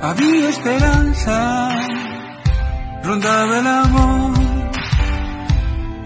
Había esperanza, rondaba el amor,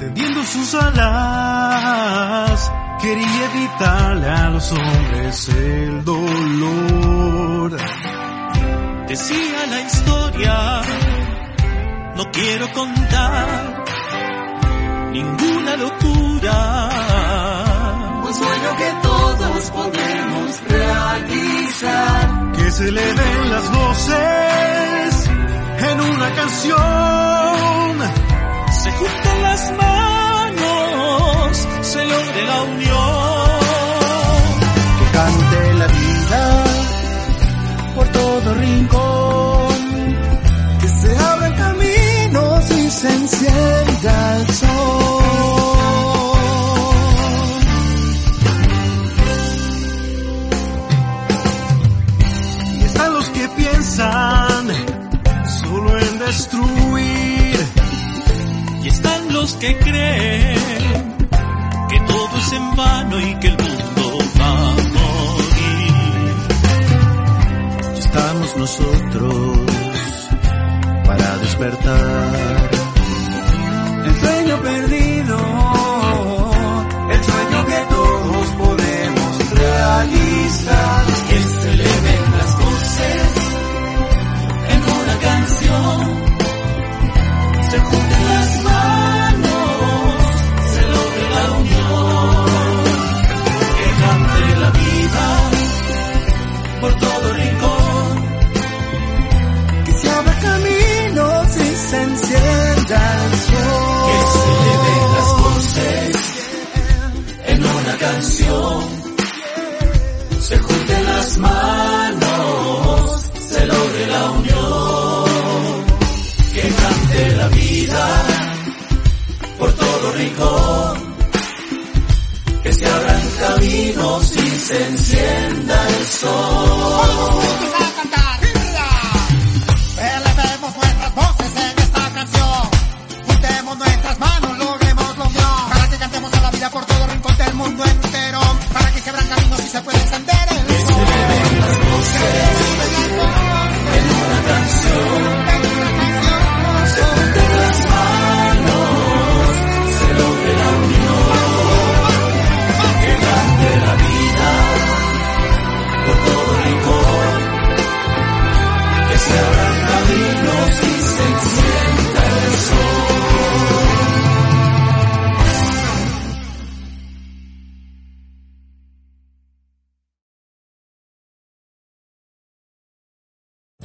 tendiendo sus alas, quería evitarle a los hombres el dolor. Decía la historia, no quiero contar ninguna locura. Un sueño que todos podemos realizar que se le den las voces en una canción. Se juntan las manos, que creen que todo es en vano y que el mundo va a morir. Estamos nosotros para despertar. El sueño perdido, el sueño que todos podemos realizar. Que se eleven las voces en una canción, se junten las manos, se logre la unión que cante la vida por todo rincón, que se abran caminos y se encienda